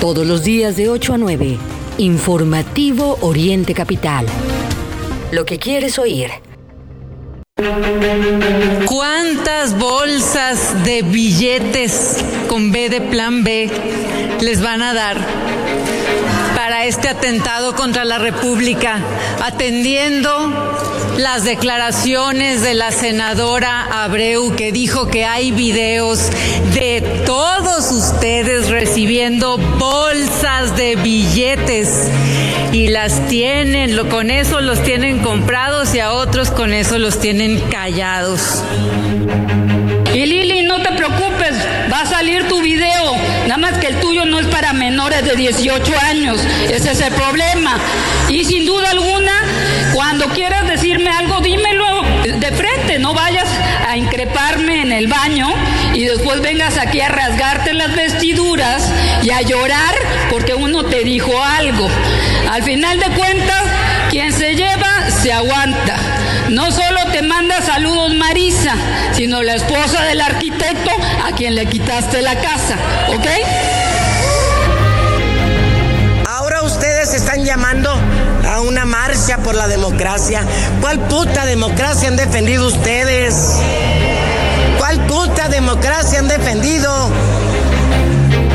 Todos los días de 8 a 9. Informativo Oriente Capital. Lo que quieres oír. ¿Cuántas bolsas de billetes con B de plan B les van a dar este atentado contra la República, atendiendo las declaraciones de la senadora Abreu que dijo que hay videos de todos ustedes recibiendo bolsas de billetes y las tienen, con eso los tienen comprados y a otros con eso los tienen callados. Y Lili, no te preocupes, va a salir tu video, más que el tuyo no es para menores de 18 años, ese es el problema. Y sin duda alguna, cuando quieras decirme algo, dímelo de frente, no vayas a increparme en el baño y después vengas aquí a rasgarte las vestiduras y a llorar porque uno te dijo algo. Al final de cuentas, quien se lleva, se aguanta. No solo te manda saludos Marisa, sino la esposa del arquitecto a quien le quitaste la casa, ¿ok? Ahora ustedes están llamando a una marcha por la democracia. ¿Cuál puta democracia han defendido ustedes? ¿Cuál puta democracia han defendido?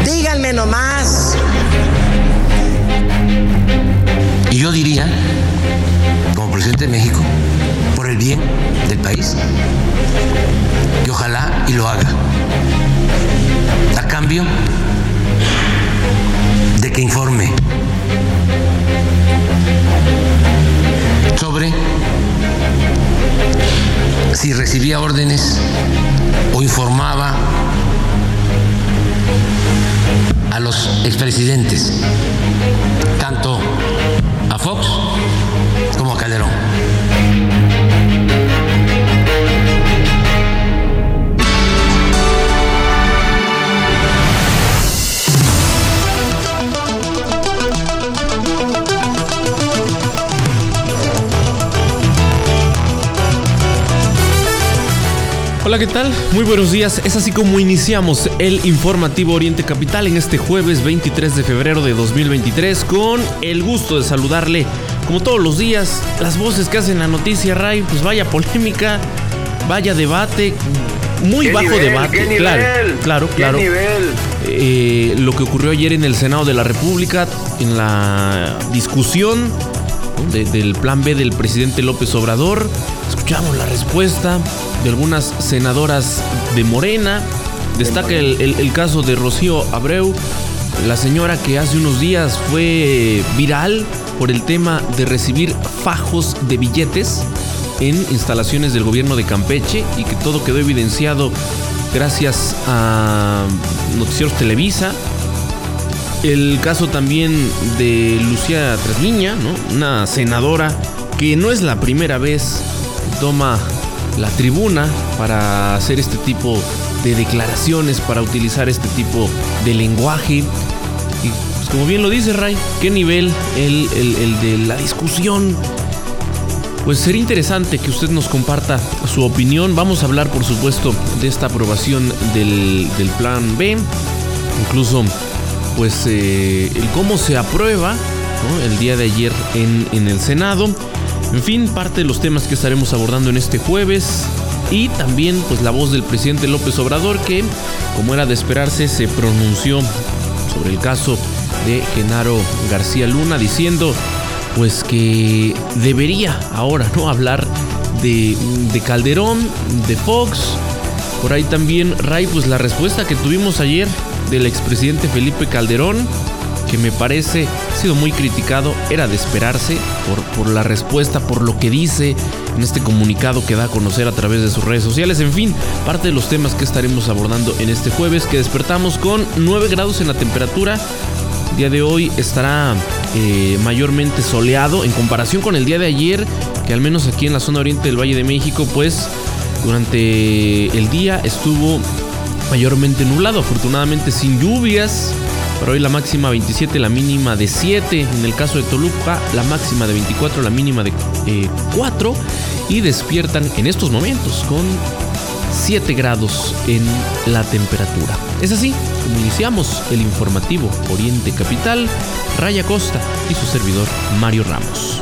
Díganme nomás. Y yo diría, como presidente de México, el bien del país, y ojalá y lo haga, a cambio de que informe sobre si recibía órdenes o informaba a los expresidentes, tanto Hola, ¿qué tal? Muy buenos días. Es así como iniciamos el informativo Oriente Capital en este jueves 23 de febrero de 2023 con el gusto de saludarle como todos los días las voces que hacen la noticia Ray, pues vaya polémica, vaya debate, muy ¿Qué bajo nivel? debate, ¿Qué claro, nivel? claro, ¿Qué claro. nivel? Eh, lo que ocurrió ayer en el Senado de la República, en la discusión de- del plan B del presidente López Obrador. Escuchamos la respuesta de algunas senadoras de Morena. Destaca el, el- el caso de Rocío Abreu, la señora que hace unos días fue viral por el tema de recibir fajos de billetes en instalaciones del gobierno de Campeche y que todo quedó evidenciado gracias a Noticieros Televisa. El caso también de Lucía Trasmiña, ¿no? una senadora que no es la primera vez que toma la tribuna para hacer este tipo de declaraciones, para utilizar este tipo de lenguaje. Y pues, como bien lo dice Ray, ¿qué nivel el, el- de la discusión? Pues sería interesante que usted nos comparta su opinión. Vamos a hablar, por supuesto, de esta aprobación del, del plan B. Incluso, pues, eh, el cómo se aprueba el día de ayer en, en el Senado. En fin, parte de los temas que estaremos abordando en este jueves. Y también, pues, la voz del presidente López Obrador, que, como era de esperarse, se pronunció sobre el caso de Genaro García Luna, diciendo pues que debería ahora no hablar de, de Calderón, de Fox. Por ahí también, Ray, pues la respuesta que tuvimos ayer del expresidente Felipe Calderón, que me parece ha sido muy criticado, era de esperarse por, por la respuesta, por lo que dice en este comunicado que da a conocer a través de sus redes sociales. En fin, parte de los temas que estaremos abordando en este jueves, que despertamos con 9 grados en la temperatura. El día de hoy estará eh, mayormente soleado en comparación con el día de ayer, que al menos aquí en la zona oriente del Valle de México, pues durante el día estuvo mayormente nublado, afortunadamente sin lluvias. Para hoy la máxima 27, la mínima de 7. En el caso de Toluca, la máxima de 24, la mínima de eh, 4. Y despiertan en estos momentos con 7 grados en la temperatura. Es así como iniciamos el informativo Oriente Capital, Raya Costa y su servidor Mario Ramos.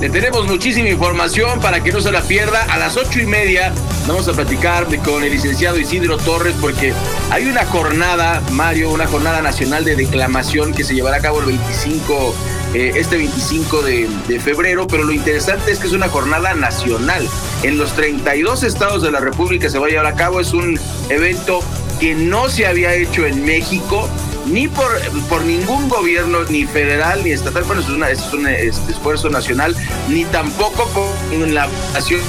Le tenemos muchísima información para que no se la pierda. A las ocho y media vamos a platicar con el licenciado Isidro Torres porque hay una jornada, Mario, una jornada nacional de declamación que se llevará a cabo el 25, eh, este 25 de, febrero, pero lo interesante es que es una jornada nacional. En los 32 estados de la República se va a llevar a cabo, es un evento que no se había hecho en México ni por, por ningún gobierno, ni federal, ni estatal, bueno, es, una, es un este, esfuerzo nacional, ni tampoco por la Nación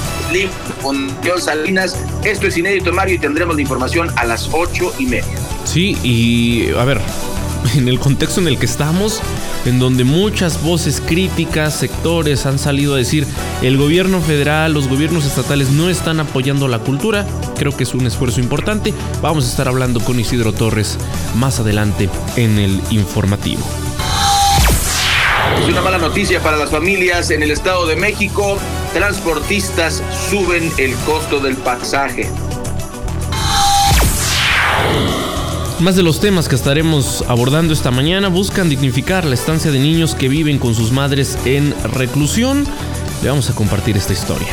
con Dios Salinas. Esto es inédito, Mario, y tendremos la información a las ocho y media. Sí, y a ver, en el contexto en el que estamos, en donde muchas voces críticas, sectores han salido a decir el gobierno federal, los gobiernos estatales no están apoyando la cultura. Creo que es un esfuerzo importante. Vamos a estar hablando con Isidro Torres más adelante en el informativo. Es una mala noticia para las familias en el Estado de México. Transportistas suben el costo del pasaje. Más de los temas que estaremos abordando esta mañana buscan dignificar la estancia de niños que viven con sus madres en reclusión. Le vamos a compartir esta historia.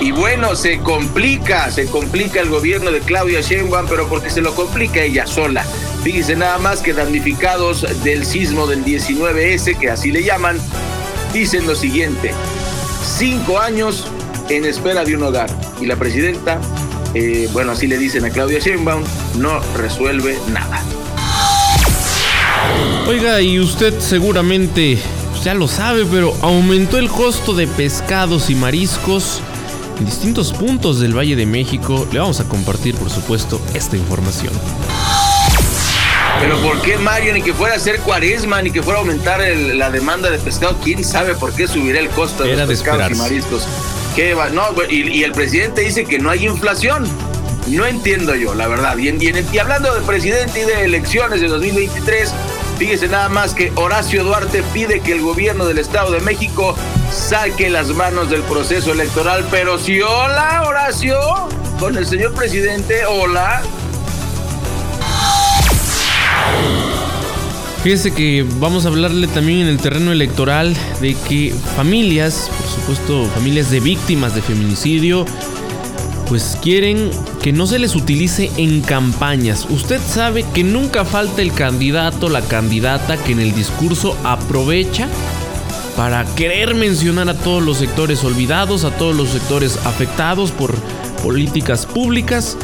Y bueno, se complica, se complica el gobierno de Claudia Sheinbaum, pero porque se lo complica ella sola. Fíjense nada más que damnificados del sismo del 19S, que así le llaman, dicen lo siguiente: cinco años en espera de un hogar. Y la presidenta eh, bueno, así le dicen a Claudia Sheinbaum, no resuelve nada. Oiga, y usted seguramente ya lo sabe, pero aumentó el costo de pescados y mariscos en distintos puntos del Valle de México. Le vamos a compartir, por supuesto, esta información. Pero ¿por qué Mario? Ni que fuera a ser cuaresma, ni que fuera a aumentar la demanda de pescado. ¿Quién sabe por qué subirá el costo de los pescados y mariscos? No, y, el presidente dice que no hay inflación. No entiendo yo, la verdad. Y, y, hablando del presidente y de elecciones de 2023, fíjese nada más que Horacio Duarte pide que el gobierno del Estado de México saque las manos del proceso electoral. Pero si hola, Horacio, con el señor presidente, hola. Fíjese que vamos a hablarle también en el terreno electoral de que familias, por supuesto familias de víctimas de feminicidio, pues quieren que no se les utilice en campañas. Usted sabe que nunca falta el candidato, la candidata que en el discurso aprovecha para querer mencionar a todos los sectores olvidados, a todos los sectores afectados por políticas públicas.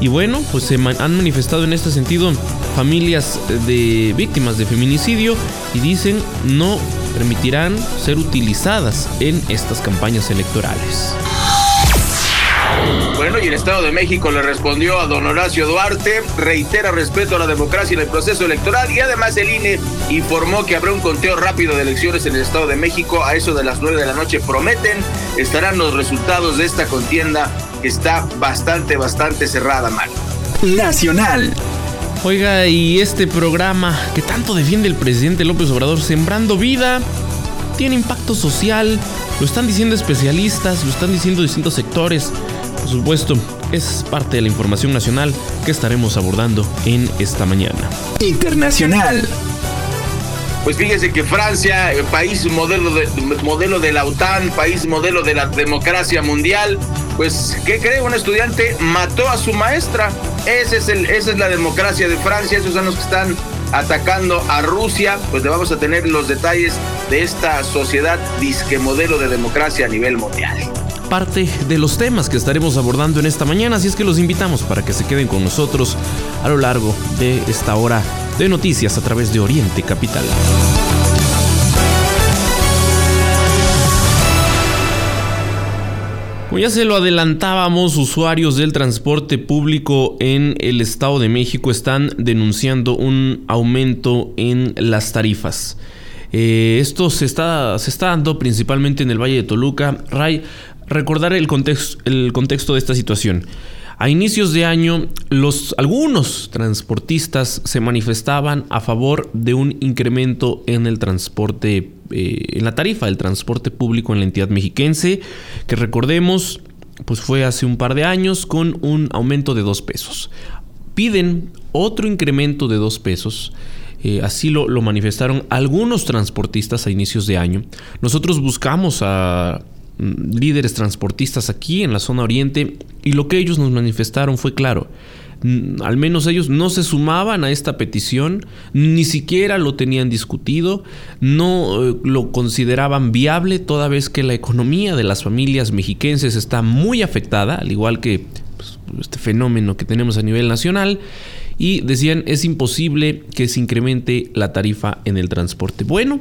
Y bueno, pues se han manifestado en este sentido familias de víctimas de feminicidio y dicen no permitirán ser utilizadas en estas campañas electorales. Bueno, y el Estado de México le respondió a don Horacio Duarte, reitera respeto a la democracia en el proceso electoral y además el INE informó que habrá un conteo rápido de elecciones en el Estado de México a eso de las 9 de la noche. Prometen estarán los resultados de esta contienda que está bastante, bastante cerrada, mal. Nacional. Oiga, y este programa que tanto defiende el presidente López Obrador, Sembrando Vida, tiene impacto social, lo están diciendo especialistas, lo están diciendo distintos sectores. Por supuesto, es parte de la información nacional que estaremos abordando en esta mañana. Internacional. Pues fíjese que Francia, país modelo de, modelo de la OTAN, país modelo de la democracia mundial, pues, ¿qué cree? Un estudiante mató a su maestra. Esa es la democracia de Francia, esos son los que están atacando a Rusia. Pues le vamos a tener los detalles de esta sociedad disque modelo de democracia a nivel mundial parte de los temas que estaremos abordando en esta mañana, así es que los invitamos para que se queden con nosotros a lo largo de esta hora de noticias a través de Oriente Capital. Como ya se lo adelantábamos, usuarios del transporte público en el Estado de México están denunciando un aumento en las tarifas. Eh, esto se está, se está dando principalmente en el Valle de Toluca. Ray, recordar el contexto, el contexto de esta situación. A inicios de año, los, algunos transportistas se manifestaban a favor de un incremento en el transporte, eh, en la tarifa del transporte público en la entidad mexiquense, que recordemos pues fue hace un par de años con un aumento de dos pesos. Piden otro incremento de dos pesos. Eh, así lo, lo manifestaron algunos transportistas a inicios de año. Nosotros buscamos a líderes transportistas aquí en la zona oriente y lo que ellos nos manifestaron fue claro al menos ellos no se sumaban a esta petición, ni siquiera lo tenían discutido, no eh, lo consideraban viable toda vez que la economía de las familias mexiquenses está muy afectada, al igual que pues, este fenómeno que tenemos a nivel nacional, y decían es imposible que se incremente la tarifa en el transporte. Bueno,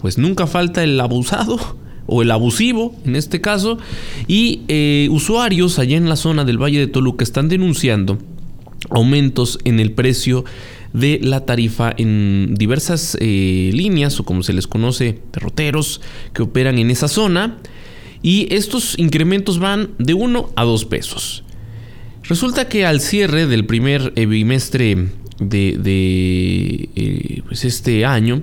pues nunca falta el abusado o el abusivo en este caso, y eh, usuarios allá en la zona del Valle de Toluca están denunciando aumentos en el precio de la tarifa en diversas eh, líneas o como se les conoce, derroteros que operan en esa zona. Y estos incrementos van de 1 a 2 pesos. Resulta que al cierre del primer bimestre de, eh, pues este año,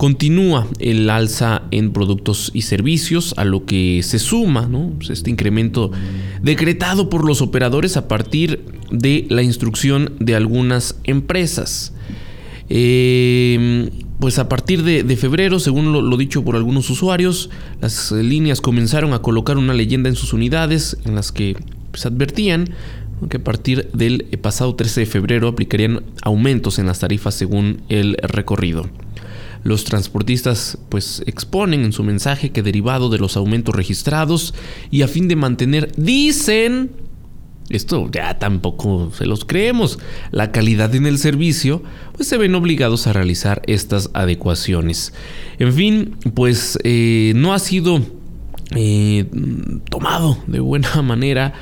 Continúa el alza en productos y servicios, a lo que se suma pues este incremento decretado por los operadores a partir de la instrucción de algunas empresas. Em, pues a partir de, febrero, según lo, dicho por algunos usuarios, las líneas comenzaron a colocar una leyenda en sus unidades en las que se pues, advertían que a partir del pasado 13 de febrero aplicarían aumentos en las tarifas según el recorrido. Los transportistas pues exponen en su mensaje que derivado de los aumentos registrados y a fin de mantener, dicen, esto ya tampoco se los creemos, la calidad en el servicio, pues se ven obligados a realizar estas adecuaciones. En fin, pues eh, no ha sido eh, tomado de buena manera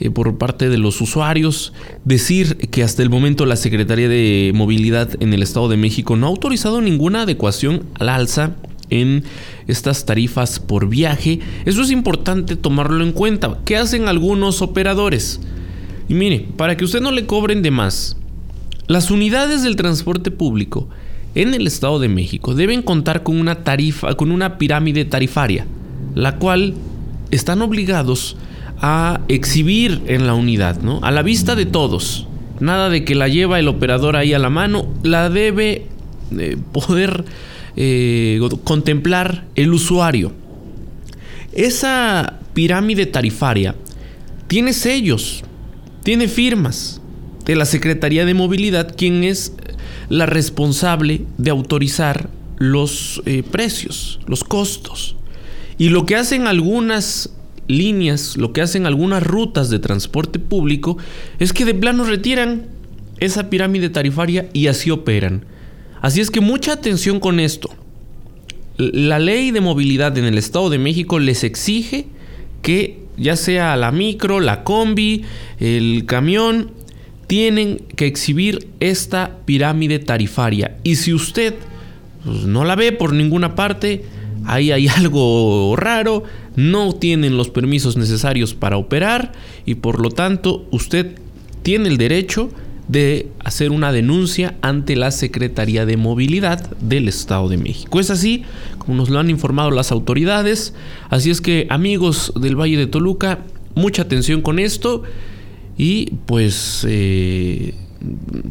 eh, por parte de los usuarios. Decir que hasta el momento la Secretaría de Movilidad en el Estado de México no ha autorizado ninguna adecuación al alza en estas tarifas por viaje. Eso es importante tomarlo en cuenta. ¿Qué hacen algunos operadores? Y mire, para que usted no le cobren de más, las unidades del transporte público en el Estado de México deben contar con una tarifa, con una pirámide tarifaria, la cual están obligados a exhibir en la unidad, ¿no? A la vista de todos. Nada de que la lleva el operador ahí a la mano, la debe eh, poder eh, contemplar el usuario. Esa pirámide tarifaria tiene sellos, tiene firmas de la Secretaría de Movilidad, quien es la responsable de autorizar los eh, precios, los costos. Y lo que hacen algunas líneas, lo que hacen algunas rutas de transporte público es que de plano retiran esa pirámide tarifaria y así operan. Así es que mucha atención con esto. La ley de movilidad en el Estado de México les exige que ya sea la micro, la combi, el camión, tienen que exhibir esta pirámide tarifaria. Y si usted pues, no la ve por ninguna parte, ahí hay algo raro, no tienen los permisos necesarios para operar y por lo tanto usted tiene el derecho de hacer una denuncia ante la Secretaría de Movilidad del Estado de México. Es así como nos lo han informado las autoridades, así es que amigos del Valle de Toluca, mucha atención con esto y pues eh,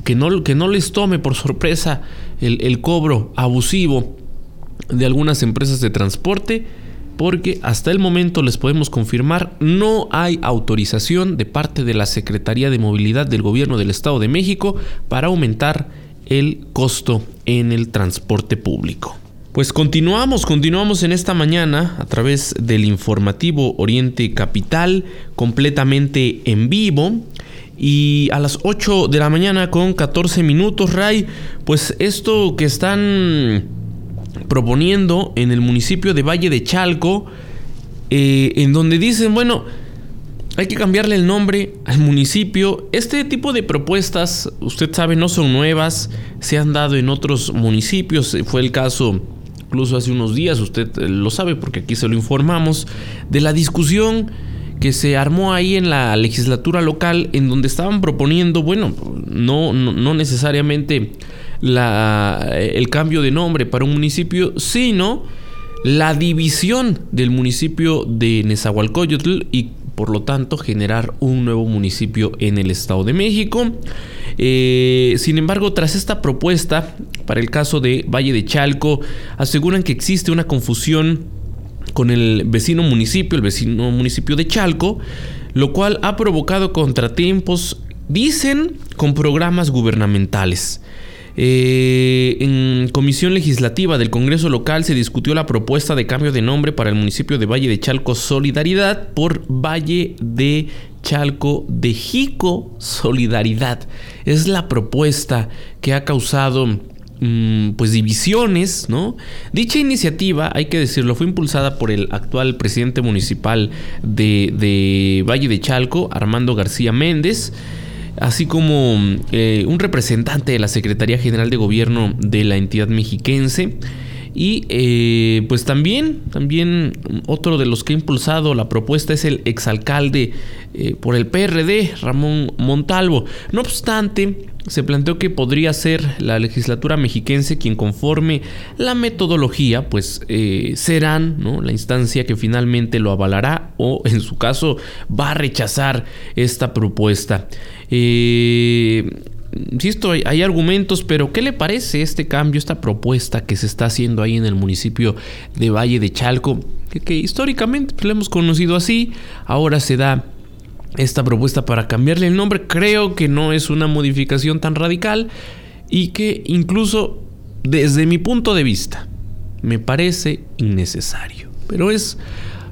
que, no, que no les tome por sorpresa el cobro abusivo de algunas empresas de transporte porque hasta el momento les podemos confirmar no hay autorización de parte de la Secretaría de Movilidad del Gobierno del Estado de México para aumentar el costo en el transporte público. Pues continuamos, continuamos en esta mañana a través del informativo Oriente Capital completamente en vivo. Y a las 8 de la mañana con 14 minutos, Ray, pues esto que están proponiendo en el municipio de Valle de Chalco, eh, en donde dicen, bueno, hay que cambiarle el nombre al municipio. Este tipo de propuestas, usted sabe, no son nuevas, se han dado en otros municipios. Fue el caso, incluso hace unos días, usted lo sabe porque aquí se lo informamos, de la discusión que se armó ahí en la legislatura local, en donde estaban proponiendo, bueno, no, no, no necesariamente el cambio de nombre para un municipio, sino la división del municipio de Nezahualcóyotl y por lo tanto, generar un nuevo municipio en el Estado de México. Eh, sin embargo, tras esta propuesta, para el caso de Valle de Chalco, aseguran que existe una confusión con el vecino municipio, el vecino municipio de Chalco, lo cual ha provocado contratiempos, dicen, con programas gubernamentales. Eh, en comisión legislativa del Congreso local se discutió la propuesta de cambio de nombre para el municipio de Valle de Chalco Solidaridad por Valle de Chalco de Jico Solidaridad. Es la propuesta que ha causado mm, pues divisiones, ¿no? Dicha iniciativa, hay que decirlo, fue impulsada por el actual presidente municipal de, de Valle de Chalco, Armando García Méndez así como eh, un representante de la Secretaría General de Gobierno de la entidad mexiquense. Y eh, pues también, también otro de los que ha impulsado la propuesta es el exalcalde eh, por el PRD, Ramón Montalvo. No obstante, se planteó que podría ser la legislatura mexiquense quien conforme la metodología, pues serán la instancia que finalmente lo avalará o en su caso va a rechazar esta propuesta. Eh, insisto, hay, argumentos, pero ¿qué le parece este cambio, esta propuesta que se está haciendo ahí en el municipio de Valle de Chalco? Que, históricamente pues, lo hemos conocido así, ahora se da esta propuesta para cambiarle el nombre. Creo que no es una modificación tan radical y que incluso desde mi punto de vista me parece innecesario. Pero es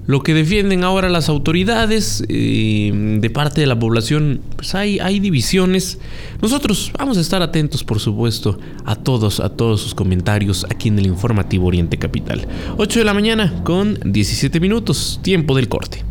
lo que defienden ahora las autoridades eh, de parte de la población, pues hay, hay divisiones. Nosotros vamos a estar atentos, por supuesto, a todos, a todos sus comentarios aquí en el informativo Oriente Capital. 8 de la mañana con 17 minutos, tiempo del corte.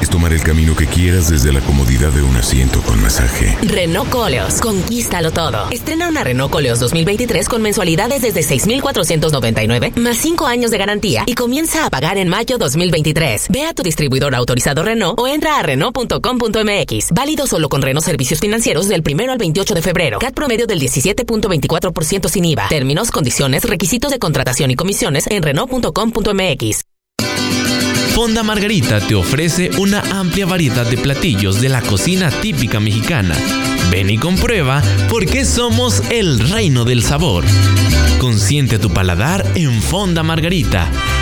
Es tomar el camino que quieras desde la comodidad de un asiento con masaje. Renault Coleos, conquístalo todo. Estrena una Renault Coleos 2023 con mensualidades desde 6,499 más 5 años de garantía y comienza a pagar en mayo 2023. Ve a tu distribuidor autorizado Renault o entra a Renault.com.mx. Válido solo con Renault Servicios Financieros del 1 al 28 de febrero. CAT promedio del 17.24% sin IVA. Términos, condiciones, requisitos de contratación y comisiones en Renault.com.mx. Fonda Margarita te ofrece una amplia variedad de platillos de la cocina típica mexicana. Ven y comprueba por qué somos el reino del sabor. Consiente tu paladar en Fonda Margarita.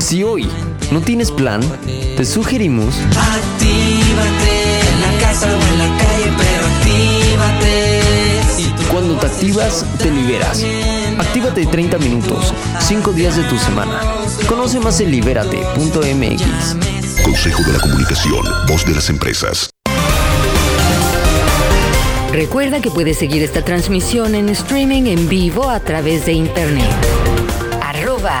Si hoy no tienes plan, te sugerimos. Actívate en la casa o en la calle, pero actívate. Cuando te activas, te liberas. Actívate 30 minutos, 5 días de tu semana. Conoce más en libérate.mx. Consejo de la Comunicación, voz de las empresas. Recuerda que puedes seguir esta transmisión en streaming en vivo a través de internet. Arroba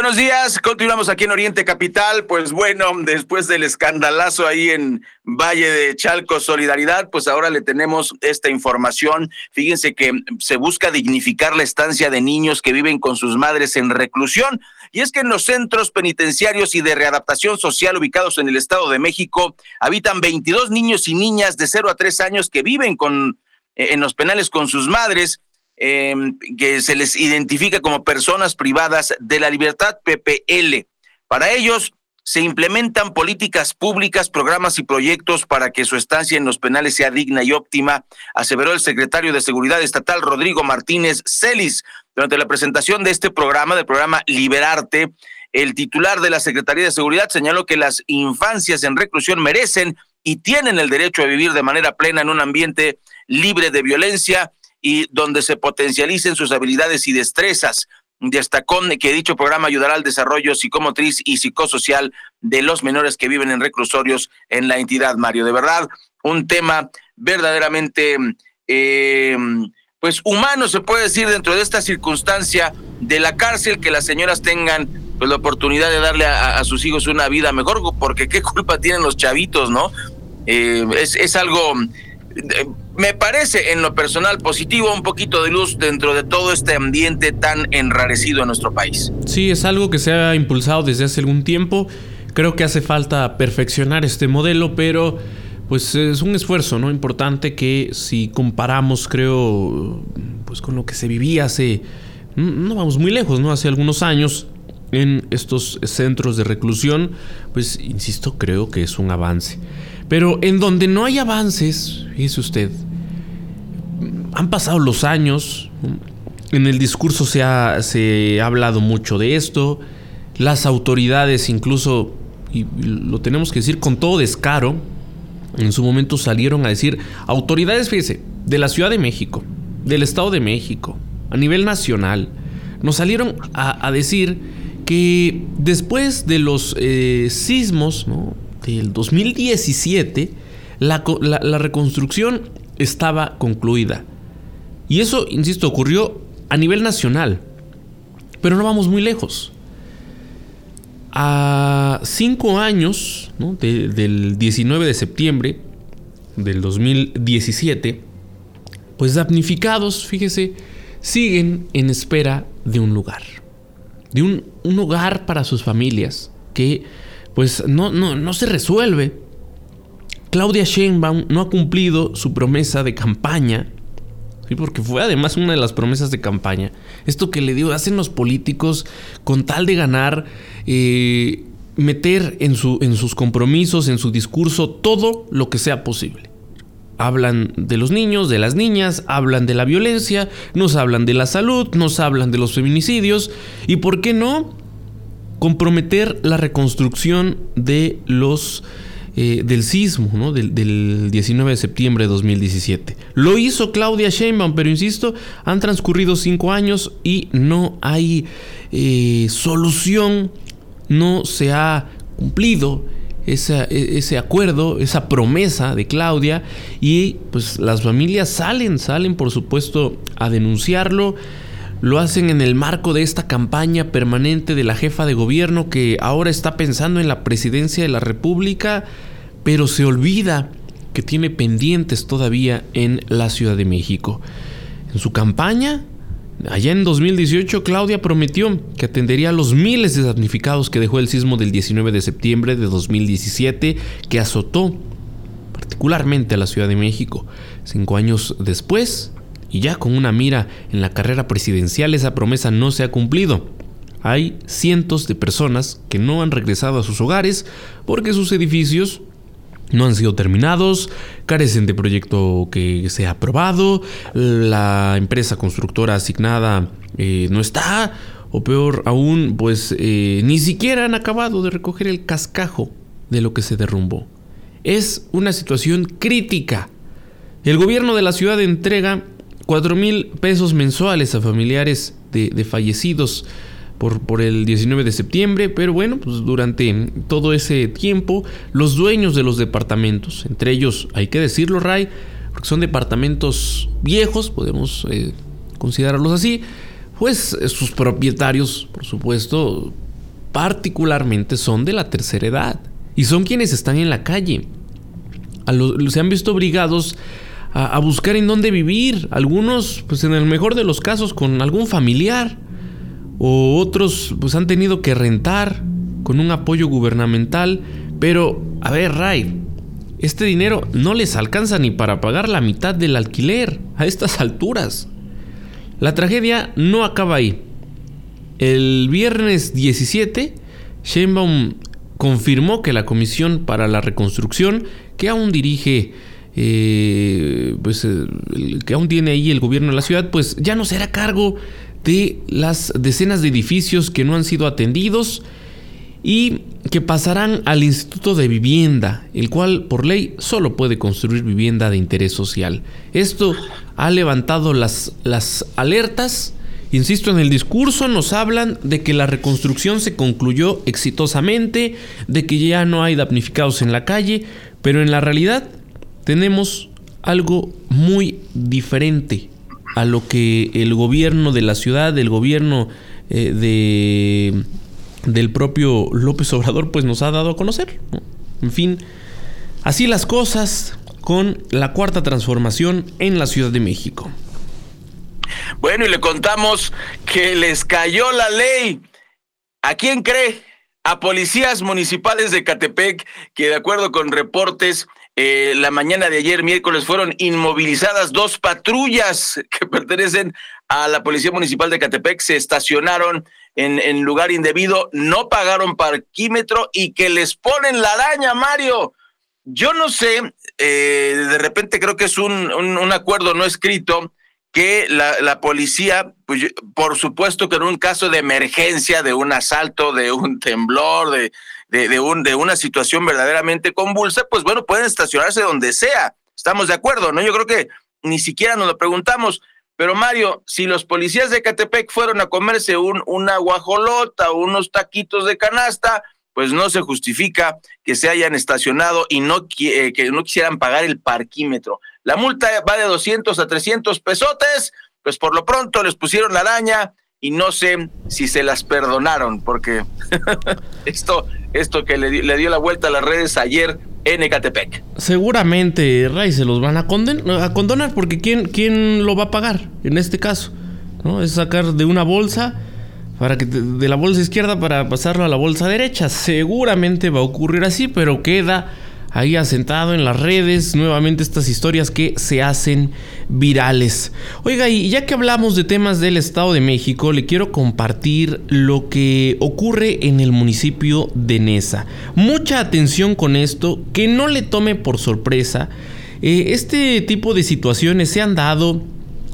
Buenos días, continuamos aquí en Oriente Capital. Pues bueno, después del escandalazo ahí en Valle de Chalco Solidaridad, pues ahora le tenemos esta información. Fíjense que se busca dignificar la estancia de niños que viven con sus madres en reclusión. Y es que en los centros penitenciarios y de readaptación social ubicados en el Estado de México habitan 22 niños y niñas de 0 a 3 años que viven con, eh, en los penales con sus madres eh, que se les identifica como personas privadas de la libertad PPL. Para ellos se implementan políticas públicas, programas y proyectos para que su estancia en los penales sea digna y óptima, aseveró el secretario de Seguridad Estatal Rodrigo Martínez Celis Durante la presentación de este programa, del programa Liberarte, el titular de la Secretaría de Seguridad señaló que las infancias en reclusión merecen y tienen el derecho a vivir de manera plena en un ambiente libre de violencia y donde se potencialicen sus habilidades y destrezas. Destacó que dicho programa ayudará al desarrollo psicomotriz y psicosocial de los menores que viven en reclusorios en la entidad, Mario. De verdad, un tema verdaderamente, eh, pues humano, se puede decir, dentro de esta circunstancia de la cárcel, que las señoras tengan pues, la oportunidad de darle a, sus hijos una vida mejor, porque qué culpa tienen los chavitos, ¿no? Eh, es, es algo me parece en lo personal positivo un poquito de luz dentro de todo este ambiente tan enrarecido en nuestro país. Sí, es algo que se ha impulsado desde hace algún tiempo. Creo que hace falta perfeccionar este modelo, pero pues es un esfuerzo no importante que si comparamos creo pues con lo que se vivía hace no vamos muy lejos, ¿no? Hace algunos años en estos centros de reclusión, pues insisto, creo que es un avance. Pero en donde no hay avances, fíjese usted, han pasado los años, en el discurso se ha, hablado mucho de esto, las autoridades incluso, y lo tenemos que decir con todo descaro, en su momento salieron a decir, autoridades, fíjese, de la Ciudad de México, del Estado de México, a nivel nacional, nos salieron a, decir que después de los eh, sismos, del 2017, la, la, reconstrucción estaba concluida. Y eso, insisto, ocurrió a nivel nacional. Pero no vamos muy lejos. A cinco años del 19 de septiembre del 2017, pues damnificados, fíjese, siguen en espera de un lugar. De un, un hogar para sus familias que pues no, no, no se resuelve. Claudia Sheinbaum no ha cumplido su promesa de campaña, ¿sí? porque fue además una de las promesas de campaña. Esto que le dio, hacen los políticos con tal de ganar, eh, meter en, su, en sus compromisos, en su discurso, todo lo que sea posible. Hablan de los niños, de las niñas, hablan de la violencia, nos hablan de la salud, nos hablan de los feminicidios y, ¿por qué no? comprometer la reconstrucción de los eh, del sismo ¿no? del, 19 de septiembre de 2017. Lo hizo Claudia Sheinbaum, pero insisto, han transcurrido cinco años y no hay eh, solución, no se ha cumplido ese, ese acuerdo, esa promesa de Claudia y pues las familias salen, salen por supuesto a denunciarlo. Lo hacen en el marco de esta campaña permanente de la jefa de gobierno que ahora está pensando en la presidencia de la República, pero se olvida que tiene pendientes todavía en la Ciudad de México. En su campaña, allá en 2018, Claudia prometió que atendería a los miles de damnificados que dejó el sismo del 19 de septiembre de 2017 que azotó particularmente a la Ciudad de México. Cinco años después, y ya con una mira en la carrera presidencial esa promesa no se ha cumplido. Hay cientos de personas que no han regresado a sus hogares porque sus edificios no han sido terminados, carecen de proyecto que se ha aprobado, la empresa constructora asignada eh, no está, o peor aún, pues eh, ni siquiera han acabado de recoger el cascajo de lo que se derrumbó. Es una situación crítica. El gobierno de la ciudad entrega 4 mil pesos mensuales a familiares de, fallecidos por, el 19 de septiembre, pero bueno, pues durante todo ese tiempo, los dueños de los departamentos, entre ellos, hay que decirlo, Ray, porque son departamentos viejos, podemos eh, considerarlos así, pues sus propietarios, por supuesto, particularmente son de la tercera edad y son quienes están en la calle. se han visto obligados a, buscar en dónde vivir. Algunos, pues en el mejor de los casos, con algún familiar. O otros, pues han tenido que rentar con un apoyo gubernamental. Pero, a ver, Ray, este dinero no les alcanza ni para pagar la mitad del alquiler a estas alturas. La tragedia no acaba ahí. El viernes 17, Sheinbaum confirmó que la Comisión para la Reconstrucción, que aún dirige eh, pues, que aún tiene ahí el gobierno de la ciudad, pues ya no será cargo de las decenas de edificios que no han sido atendidos y que pasarán al Instituto de Vivienda, el cual por ley solo puede construir vivienda de interés social. Esto ha levantado las, las alertas. Insisto, en el discurso nos hablan de que la reconstrucción se concluyó exitosamente, de que ya no hay damnificados en la calle, pero en la realidad tenemos algo muy diferente a lo que el gobierno de la ciudad, el gobierno eh, de del propio López Obrador pues nos ha dado a conocer. En fin, así las cosas con la cuarta transformación en la Ciudad de México. Bueno, y le contamos que les cayó la ley. ¿A quién cree? A policías municipales de Catepec, que de acuerdo con reportes, eh, la mañana de ayer, miércoles, fueron inmovilizadas dos patrullas que pertenecen a la Policía Municipal de Catepec, se estacionaron en, lugar indebido, no pagaron parquímetro y que les ponen la araña, Mario. Yo no sé, eh, de repente creo que es un, acuerdo no escrito que la, la, policía, pues, por supuesto que en un caso de emergencia, de un asalto, de un temblor, de, de, de, un, de una situación verdaderamente convulsa, pues bueno, pueden estacionarse donde sea. Estamos de acuerdo, ¿no? Yo creo que ni siquiera nos lo preguntamos. Pero Mario, si los policías de Catepec fueron a comerse un, una guajolota o unos taquitos de canasta, pues no se justifica que se hayan estacionado y no, eh, que no quisieran pagar el parquímetro. La multa va de 200 a 300 pesotes, pues por lo pronto les pusieron la araña y no sé si se las perdonaron, porque esto, esto que le, le dio la vuelta a las redes ayer en Ecatepec. Seguramente, Ray, se los van a, a condonar porque ¿quién, ¿quién lo va a pagar en este caso? ¿No? Es sacar de una bolsa para que de la bolsa izquierda para pasarlo a la bolsa derecha. Seguramente va a ocurrir así, pero queda ahí asentado en las redes, nuevamente estas historias que se hacen virales. Oiga, y ya que hablamos de temas del Estado de México, le quiero compartir lo que ocurre en el municipio de Nesa. Mucha atención con esto, que no le tome por sorpresa. Eh, este tipo de situaciones se han dado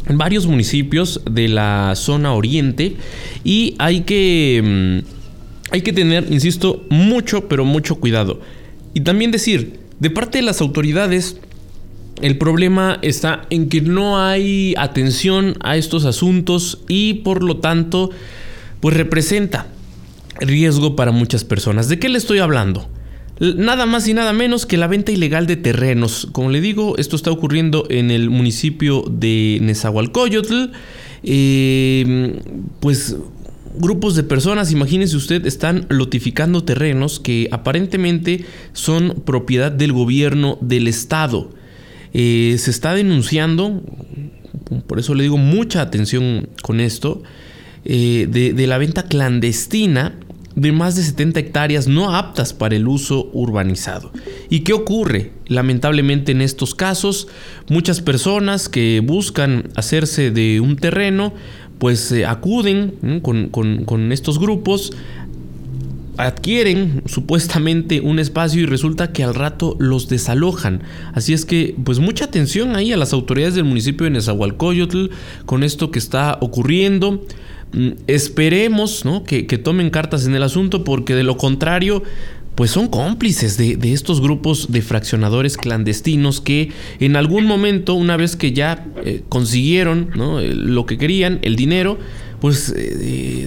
en varios municipios de la zona oriente y hay que, mm, hay que tener, insisto, mucho, pero mucho cuidado. Y también decir, de parte de las autoridades, el problema está en que no hay atención a estos asuntos y por lo tanto, pues representa riesgo para muchas personas. ¿De qué le estoy hablando? Nada más y nada menos que la venta ilegal de terrenos. Como le digo, esto está ocurriendo en el municipio de Nezahualcóyotl. Eh, pues grupos de personas, imagínese usted, están lotificando terrenos que aparentemente son propiedad del gobierno del estado. Eh, se está denunciando, por eso le digo mucha atención con esto, eh, de, de la venta clandestina de más de 70 hectáreas no aptas para el uso urbanizado. ¿Y qué ocurre? Lamentablemente en estos casos, muchas personas que buscan hacerse de un terreno pues eh, acuden con, estos grupos, adquieren supuestamente un espacio y resulta que al rato los desalojan. Así es que, pues mucha atención ahí a las autoridades del municipio de Nezahualcóyotl con esto que está ocurriendo. Mm, esperemos que, que tomen cartas en el asunto porque de lo contrario pues son cómplices de, estos grupos de fraccionadores clandestinos que en algún momento, una vez que ya eh, consiguieron eh, lo que querían, el dinero, pues eh,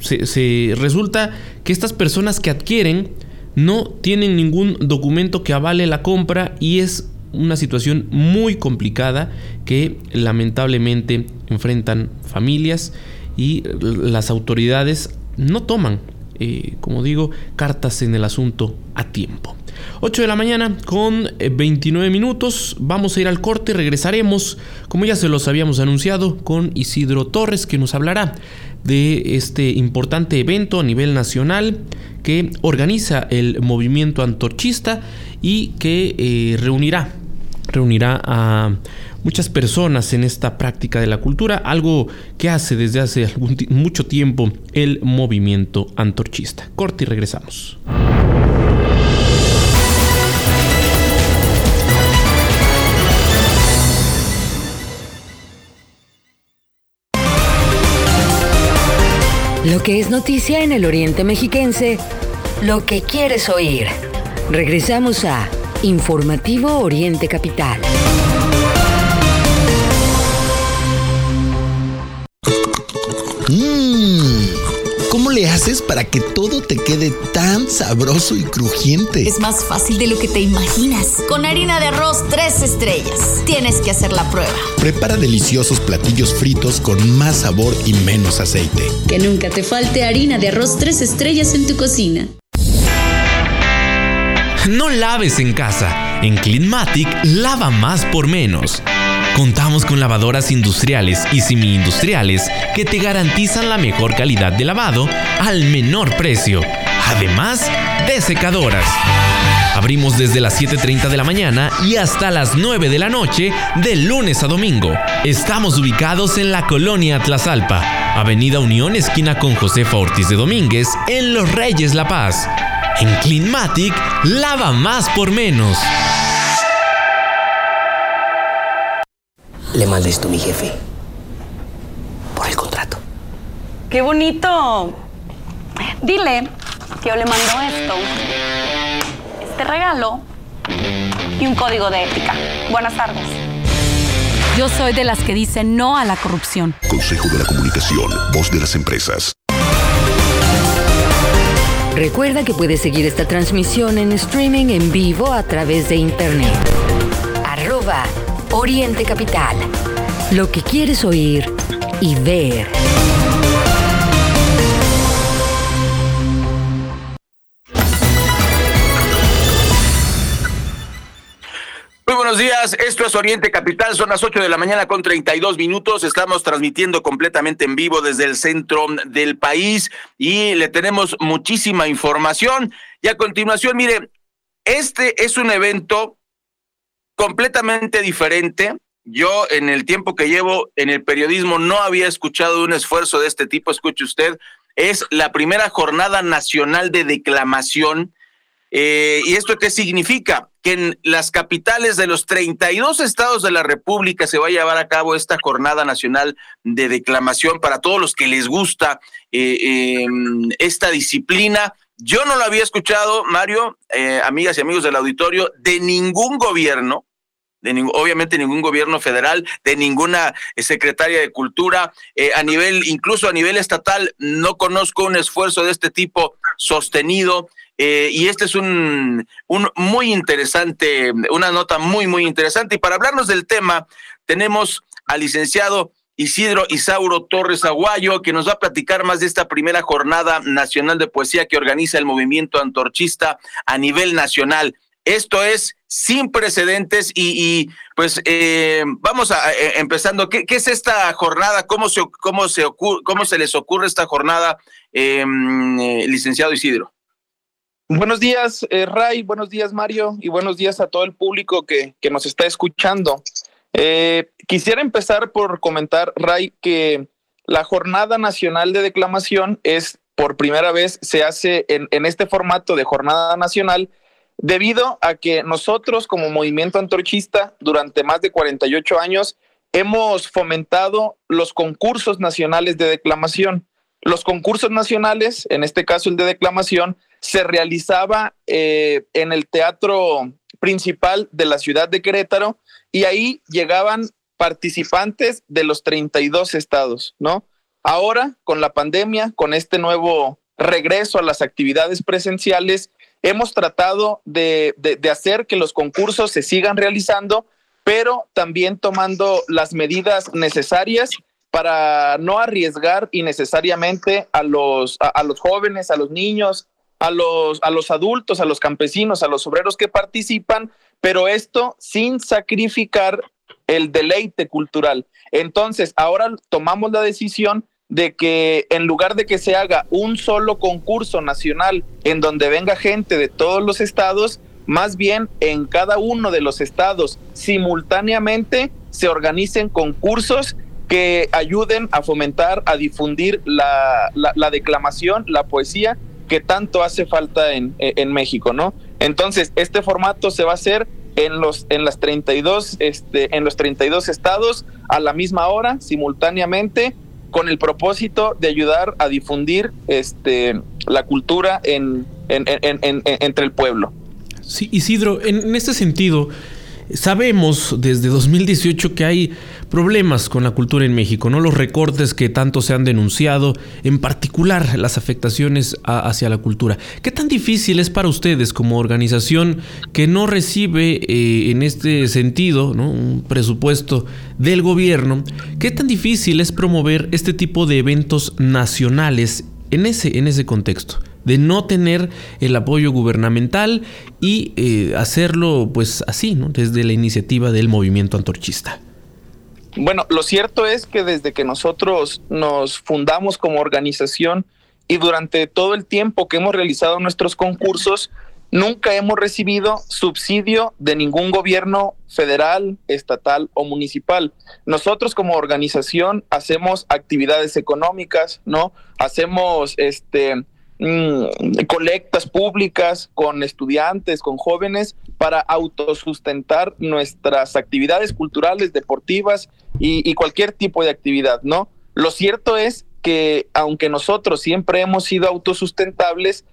se, resulta que estas personas que adquieren no tienen ningún documento que avale la compra y es una situación muy complicada que lamentablemente enfrentan familias y las autoridades no toman eh, como digo, cartas en el asunto a tiempo. 8 de la mañana con 29 eh, minutos. Vamos a ir al corte. Regresaremos, como ya se los habíamos anunciado, con Isidro Torres, que nos hablará de este importante evento a nivel nacional que organiza el movimiento antorchista y que eh, reunirá, reunirá a muchas personas en esta práctica de la cultura, algo que hace desde hace mucho tiempo el movimiento antorchista. Corte y regresamos. Lo que es noticia en el Oriente Mexiquense, lo que quieres oír. Regresamos a Informativo Oriente Capital. Le haces para que todo te quede tan sabroso y crujiente? Es más fácil de lo que te imaginas. Con harina de arroz tres estrellas. Tienes que hacer la prueba. Prepara deliciosos platillos fritos con más sabor y menos aceite. Que nunca te falte harina de arroz tres estrellas en tu cocina. No laves en casa. En Cleanmatic lava más por menos. Contamos con lavadoras industriales y semi-industriales que te garantizan la mejor calidad de lavado al menor precio, además de secadoras. Abrimos desde las 7.30 de la mañana y hasta las 9 de la noche de lunes a domingo. Estamos ubicados en la colonia Tlazalpa, Avenida Unión esquina con Josefa Ortiz de Domínguez en Los Reyes La Paz. En Cleanmatic, lava más por menos. Le mandé esto a mi jefe. Por el contrato. ¡Qué bonito! Dile que yo le mando esto, este regalo y un código de ética. Buenas tardes. Yo soy de las que dicen no a la corrupción. Consejo de la Comunicación, voz de las empresas. Recuerda que puedes seguir esta transmisión en streaming en vivo a través de internet. Arroba Oriente Capital. Lo que quieres oír y ver. Muy buenos días, esto es Oriente Capital, son las 8 de la mañana con 32 minutos, estamos transmitiendo completamente en vivo desde el centro del país y le tenemos muchísima información. Y a continuación, mire, este es un evento completamente diferente. Yo en el tiempo que llevo en el periodismo no había escuchado un esfuerzo de este tipo, escuche usted, es la primera jornada nacional de declamación. Eh, ¿Y esto qué significa? Que en las capitales de los 32 estados de la República se va a llevar a cabo esta jornada nacional de declamación para todos los que les gusta eh, eh, esta disciplina. Yo no lo había escuchado, Mario, eh, amigas y amigos del auditorio, de ningún gobierno, de obviamente ningún gobierno federal, de ninguna secretaria de cultura, eh, a nivel, incluso a nivel estatal, no conozco un esfuerzo de este tipo sostenido. Eh, y este es un, un muy interesante, una nota muy, muy interesante. Y para hablarnos del tema, tenemos al licenciado Isidro Isauro Torres Aguayo, que nos va a platicar más de esta primera jornada nacional de poesía que organiza el movimiento antorchista a nivel nacional. Esto es sin precedentes y, pues eh, vamos a, eh, empezando. ¿Qué, ¿Qué, es esta jornada? ¿Cómo se, cómo se, cómo se les ocurre esta jornada, eh, licenciado Isidro? Buenos días, Ray, buenos días, Mario, y buenos días a todo el público que, que nos está escuchando. Quisiera empezar por comentar, Ray, que la Jornada Nacional de Declamación es por primera vez, se hace en este formato de Jornada Nacional, debido a que nosotros como movimiento antorchista durante más de 48 años hemos fomentado los concursos nacionales de declamación. Los concursos nacionales, en este caso el de declamación, se realizaba eh, en el teatro principal de la ciudad de Querétaro y ahí llegaban participantes de los 32 estados, ¿no? Ahora, con la pandemia, con este nuevo regreso a las actividades presenciales, hemos tratado de, de, hacer que los concursos se sigan realizando, pero también tomando las medidas necesarias para no arriesgar innecesariamente a los, a, a, los jóvenes, a los niños, a los, a los adultos, a los campesinos, a los obreros que participan, pero esto sin sacrificar el deleite cultural. Entonces, ahora tomamos la decisión de que en lugar de que se haga un solo concurso nacional en donde venga gente de todos los estados, más bien en cada uno de los estados simultáneamente se organicen concursos que ayuden a fomentar, a difundir la, la, la declamación, la poesía que tanto hace falta en, en, México, ¿no? Entonces, este formato se va a hacer en los en las 32 este en los 32 estados a la misma hora simultáneamente con el propósito de ayudar a difundir este, la cultura en, entre el pueblo. Sí, Isidro, en este sentido, Sabemos desde 2018 que hay problemas con la cultura en México, ¿no? Los recortes que tanto se han denunciado, en particular las afectaciones hacia la cultura. ¿Qué tan difícil es para ustedes como organización que no recibe eh, en este sentido un presupuesto del gobierno? ¿Qué tan difícil es promover este tipo de eventos nacionales en ese, en ese contexto? De no tener el apoyo gubernamental y eh, hacerlo pues así, ¿no? Desde la iniciativa del movimiento antorchista. Bueno, lo cierto es que desde que nosotros nos fundamos como organización y durante todo el tiempo que hemos realizado nuestros concursos, nunca hemos recibido subsidio de ningún gobierno federal, estatal o municipal. Nosotros como organización hacemos actividades económicas, ¿no? Hacemos este Mm, colectas públicas con estudiantes, con jóvenes, para autosustentar nuestras actividades culturales, deportivas y, cualquier tipo de actividad, ¿no? Lo cierto es que aunque nosotros siempre hemos sido autosustentables,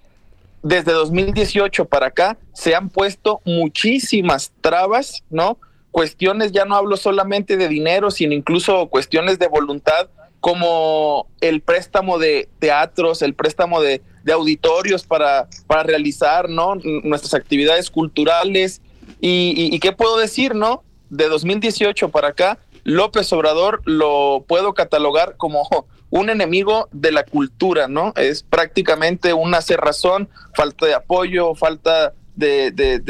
desde 2018 para acá se han puesto muchísimas trabas, ¿no? Cuestiones, ya no hablo solamente de dinero, sino incluso cuestiones de voluntad, como el préstamo de teatros, el préstamo de de auditorios para, para realizar ¿no? nuestras actividades culturales. Y, y, qué puedo decir, ¿no? De 2018 para acá, López Obrador lo puedo catalogar como un enemigo de la cultura, ¿no? Es prácticamente una cerrazón, falta de apoyo, falta de, de,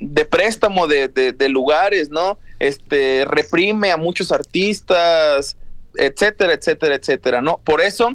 de, préstamo de, de, lugares, ¿no? Este reprime a muchos artistas, etcétera, etcétera, etcétera, ¿no? Por eso,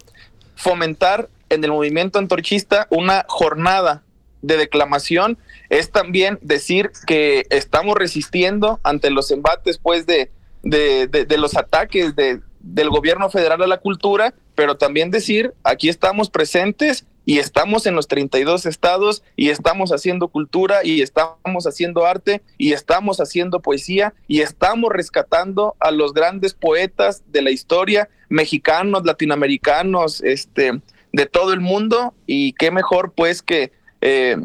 fomentar en el movimiento antorchista una jornada de declamación es también decir que estamos resistiendo ante los embates pues de, de, los ataques de, del gobierno federal a la cultura, pero también decir aquí estamos presentes y estamos en los 32 estados y estamos haciendo cultura y estamos haciendo arte y estamos haciendo poesía y estamos rescatando a los grandes poetas de la historia mexicanos, latinoamericanos, este de todo el mundo y qué mejor pues que eh,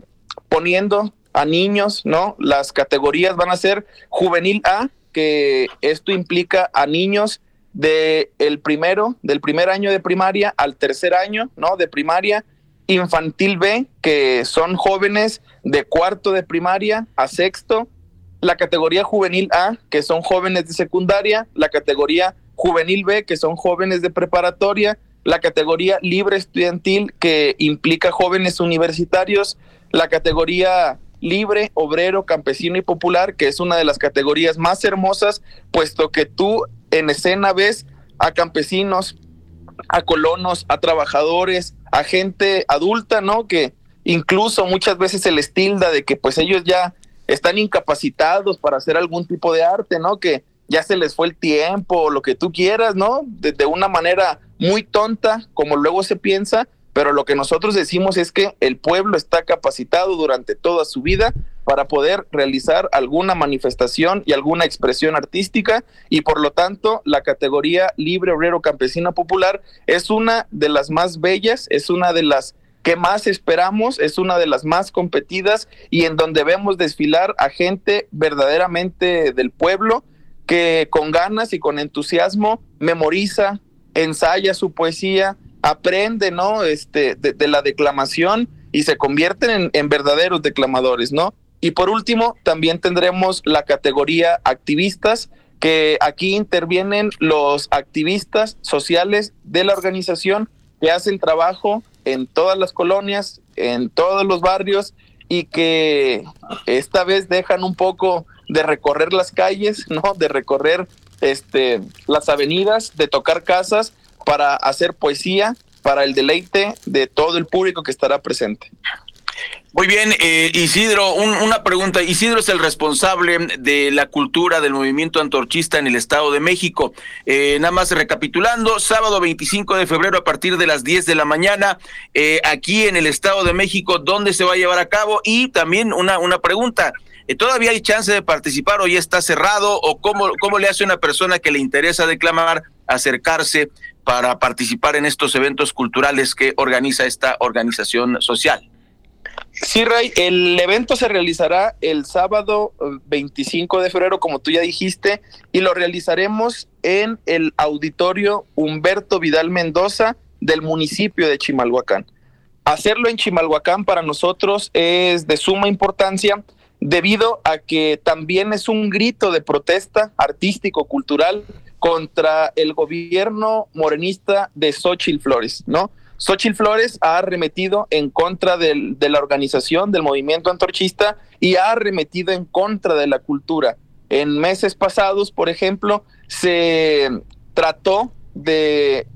poniendo a niños, ¿no? Las categorías van a ser juvenil A, que esto implica a niños de el primero, del primer año de primaria al tercer año, ¿no? De primaria, infantil B, que son jóvenes de cuarto de primaria a sexto, la categoría juvenil A, que son jóvenes de secundaria, la categoría juvenil B, que son jóvenes de preparatoria, la categoría libre estudiantil que implica jóvenes universitarios, la categoría libre, obrero, campesino y popular, que es una de las categorías más hermosas, puesto que tú en escena ves a campesinos, a colonos, a trabajadores, a gente adulta, ¿no? Que incluso muchas veces se les tilda de que pues ellos ya están incapacitados para hacer algún tipo de arte, ¿no? Que ya se les fue el tiempo, lo que tú quieras, ¿no? De, una manera muy tonta, como luego se piensa, pero lo que nosotros decimos es que el pueblo está capacitado durante toda su vida para poder realizar alguna manifestación y alguna expresión artística y por lo tanto la categoría libre obrero campesino popular es una de las más bellas, es una de las que más esperamos, es una de las más competidas y en donde vemos desfilar a gente verdaderamente del pueblo que con ganas y con entusiasmo memoriza, ensaya su poesía, aprende, ¿no? Este, de, la declamación y se convierten en, verdaderos declamadores, ¿no? Y por último, también tendremos la categoría activistas, que aquí intervienen los activistas sociales de la organización que hacen trabajo en todas las colonias, en todos los barrios y que esta vez dejan un poco de recorrer las calles, ¿no? De recorrer este, las avenidas, de tocar casas para hacer poesía para el deleite de todo el público que estará presente. Muy bien, eh, Isidro, una pregunta. Isidro es el responsable de la cultura del movimiento antorchista en el Estado de México. Eh, nada más recapitulando, sábado 25 de febrero a partir de las 10 de la mañana, eh, aquí en el Estado de México, ¿dónde se va a llevar a cabo? Y también una, una pregunta. Eh, ¿Todavía hay chance de participar o ya está cerrado? ¿O cómo, cómo le hace una persona que le interesa declamar acercarse para participar en estos eventos culturales que organiza esta organización social. Sí, Ray, el evento se realizará el sábado 25 de febrero, como tú ya dijiste, y lo realizaremos en el auditorio Humberto Vidal Mendoza del municipio de Chimalhuacán. Hacerlo en Chimalhuacán para nosotros es de suma importancia debido a que también es un grito de protesta artístico, cultural contra el gobierno morenista de Xochitl Flores, ¿no? Xochitl Flores ha arremetido en contra de la organización del movimiento antorchista y ha arremetido en contra de la cultura. En meses pasados, por ejemplo, se trató de,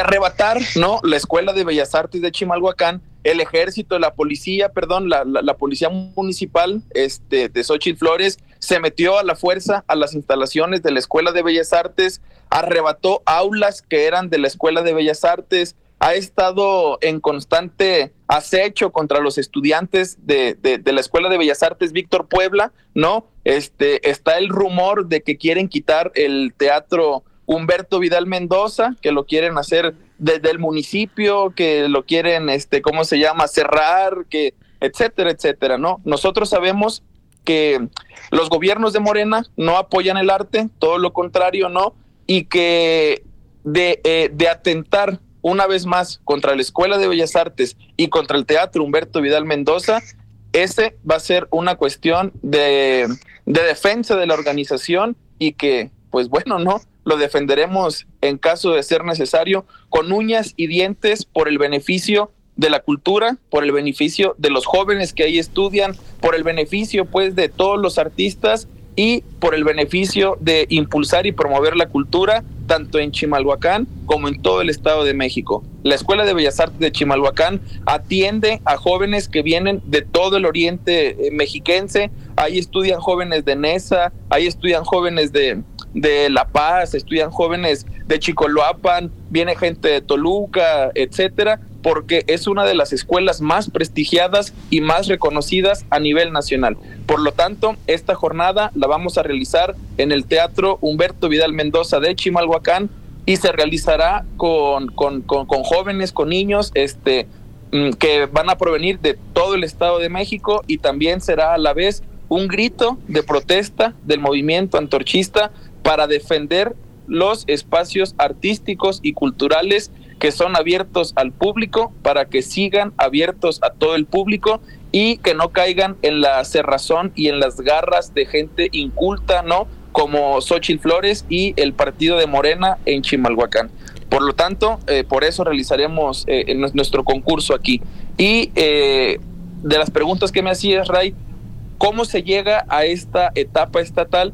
arrebatar ¿no? la Escuela de Bellas Artes de Chimalhuacán el ejército, la policía, perdón, la, la, policía municipal este, de Xochitl Flores se metió a la fuerza a las instalaciones de la Escuela de Bellas Artes, arrebató aulas que eran de la Escuela de Bellas Artes, ha estado en constante acecho contra los estudiantes de, de, de, la Escuela de Bellas Artes Víctor Puebla, ¿no? Este, está el rumor de que quieren quitar el teatro Humberto Vidal Mendoza, que lo quieren hacer desde el municipio, que lo quieren, este, ¿cómo se llama?, cerrar, que, etcétera, etcétera, ¿no? Nosotros sabemos que los gobiernos de Morena no apoyan el arte, todo lo contrario, ¿no? Y que de, eh, de atentar una vez más contra la Escuela de Bellas Artes y contra el Teatro Humberto Vidal Mendoza, ese va a ser una cuestión de, de defensa de la organización y que, pues bueno, no, lo defenderemos en caso de ser necesario con uñas y dientes por el beneficio de la cultura, por el beneficio de los jóvenes que ahí estudian, por el beneficio pues de todos los artistas y por el beneficio de impulsar y promover la cultura tanto en Chimalhuacán como en todo el Estado de México. La Escuela de Bellas Artes de Chimalhuacán atiende a jóvenes que vienen de todo el oriente eh, mexiquense, ahí estudian jóvenes de Nesa, ahí estudian jóvenes de, de La Paz, estudian jóvenes de Chicoloapan, viene gente de Toluca, etcétera, porque es una de las escuelas más prestigiadas y más reconocidas a nivel nacional. Por lo tanto, esta jornada la vamos a realizar en el Teatro Humberto Vidal Mendoza de Chimalhuacán y se realizará con, con, con, jóvenes, con niños, este, mm, que van a provenir de todo el Estado de México y también será a la vez un grito de protesta del movimiento antorchista para defender los espacios artísticos y culturales que son abiertos al público, para que sigan abiertos a todo el público y que no caigan en la cerrazón y en las garras de gente inculta, ¿no? Como Xochitl Flores y el partido de Morena en Chimalhuacán. Por lo tanto, eh, por eso realizaremos eh, nuestro concurso aquí. Y eh, de las preguntas que me hacías, Ray, ¿cómo se llega a esta etapa estatal?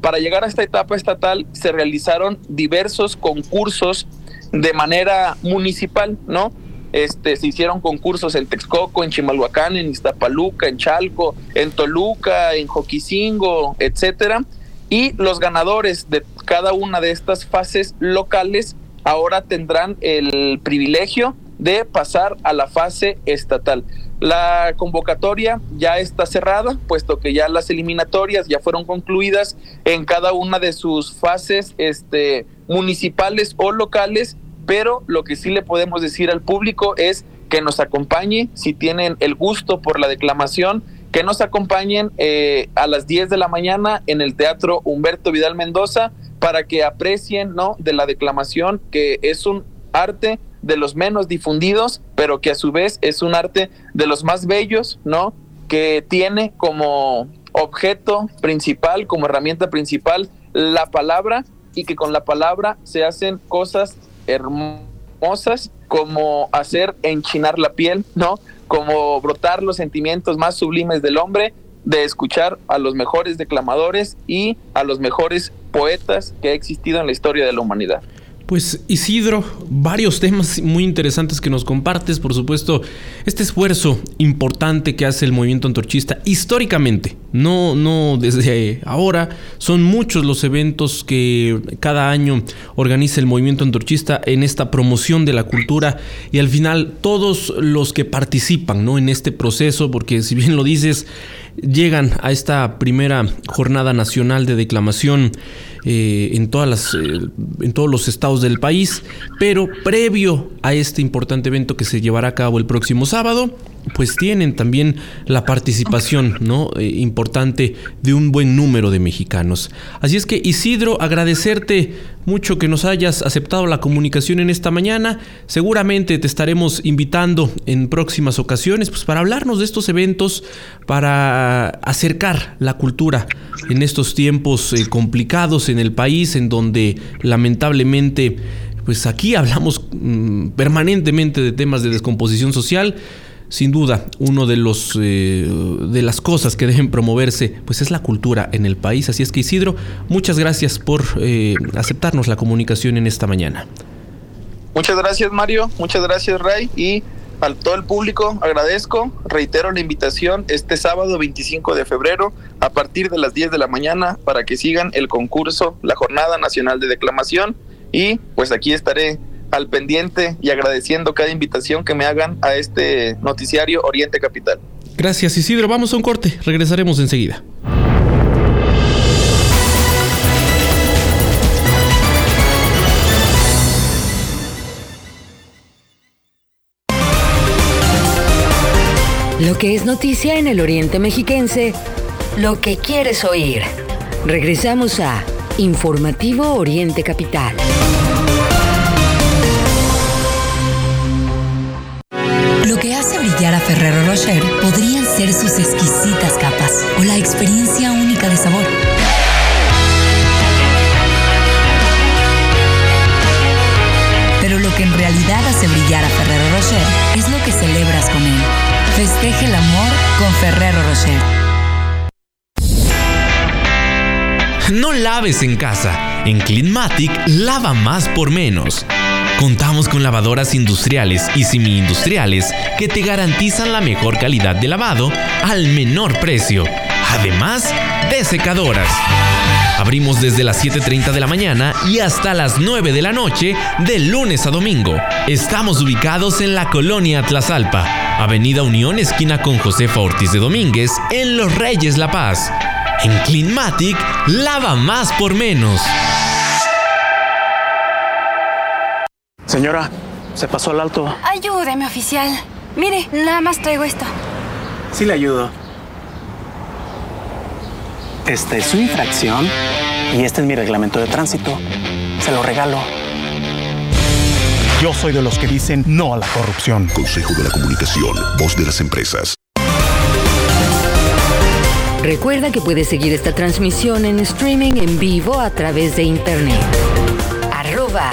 para llegar a esta etapa estatal se realizaron diversos concursos de manera municipal, ¿no? Este, se hicieron concursos en Texcoco, en Chimalhuacán, en Iztapaluca, en Chalco, en Toluca, en Joquicingo, etcétera. Y los ganadores de cada una de estas fases locales ahora tendrán el privilegio de pasar a la fase estatal. La convocatoria ya está cerrada, puesto que ya las eliminatorias ya fueron concluidas en cada una de sus fases este, municipales o locales, pero lo que sí le podemos decir al público es que nos acompañe, si tienen el gusto por la declamación, que nos acompañen eh, a las 10 de la mañana en el Teatro Humberto Vidal Mendoza para que aprecien ¿no? de la declamación, que es un arte de los menos difundidos, pero que a su vez es un arte de los más bellos, ¿no? Que tiene como objeto principal, como herramienta principal, la palabra y que con la palabra se hacen cosas hermosas como hacer enchinar la piel, ¿no? Como brotar los sentimientos más sublimes del hombre, de escuchar a los mejores declamadores y a los mejores poetas que ha existido en la historia de la humanidad. Pues Isidro, varios temas muy interesantes que nos compartes, por supuesto, este esfuerzo importante que hace el movimiento antorchista históricamente, no, no desde ahora, son muchos los eventos que cada año organiza el movimiento antorchista en esta promoción de la cultura y al final todos los que participan ¿no? en este proceso, porque si bien lo dices, llegan a esta primera jornada nacional de declamación eh, en, todas las, eh, en todos los estados del país, pero previo a este importante evento que se llevará a cabo el próximo sábado, pues tienen también la participación ¿no? Eh, importante de un buen número de mexicanos. Así es que Isidro, agradecerte mucho que nos hayas aceptado la comunicación en esta mañana. Seguramente te estaremos invitando en próximas ocasiones pues, para hablarnos de estos eventos, para acercar la cultura en estos tiempos eh, complicados en el país, en donde lamentablemente, pues aquí hablamos mm, permanentemente de temas de descomposición social sin duda, uno de los eh, de las cosas que deben promoverse, pues es la cultura en el país. Así es que Isidro, muchas gracias por eh, aceptarnos la comunicación en esta mañana. Muchas gracias Mario, muchas gracias Ray y a todo el público agradezco, reitero la invitación este sábado 25 de febrero a partir de las 10 de la mañana para que sigan el concurso, la Jornada Nacional de Declamación y pues aquí estaré al pendiente y agradeciendo cada invitación que me hagan a este noticiario Oriente Capital. Gracias Isidro, vamos a un corte, regresaremos enseguida. Lo que es noticia en el Oriente Mexiquense, lo que quieres oír. Regresamos a Informativo Oriente Capital. Que hace brillar a Ferrero Rocher podrían ser sus exquisitas capas o la experiencia única de sabor. Pero lo que en realidad hace brillar a Ferrero Rocher es lo que celebras con él. Festeje el amor con Ferrero Rocher. No laves en casa. En Cleanmatic lava más por menos. Contamos con lavadoras industriales y semi-industriales que te garantizan la mejor calidad de lavado al menor precio, además de secadoras. Abrimos desde las 7.30 de la mañana y hasta las 9 de la noche de lunes a domingo. Estamos ubicados en la colonia Tlazalpa, Avenida Unión, esquina con Josefa Ortiz de Domínguez, en Los Reyes La Paz. En Cleanmatic, lava más por menos. Señora, se pasó al alto. Ayúdeme, oficial. Mire, nada más traigo esto. Sí le ayudo. Esta es su infracción y este es mi reglamento de tránsito. Se lo regalo. Yo soy de los que dicen no a la corrupción. Consejo de la Comunicación, voz de las empresas. Recuerda que puedes seguir esta transmisión en streaming en vivo a través de internet. Arroba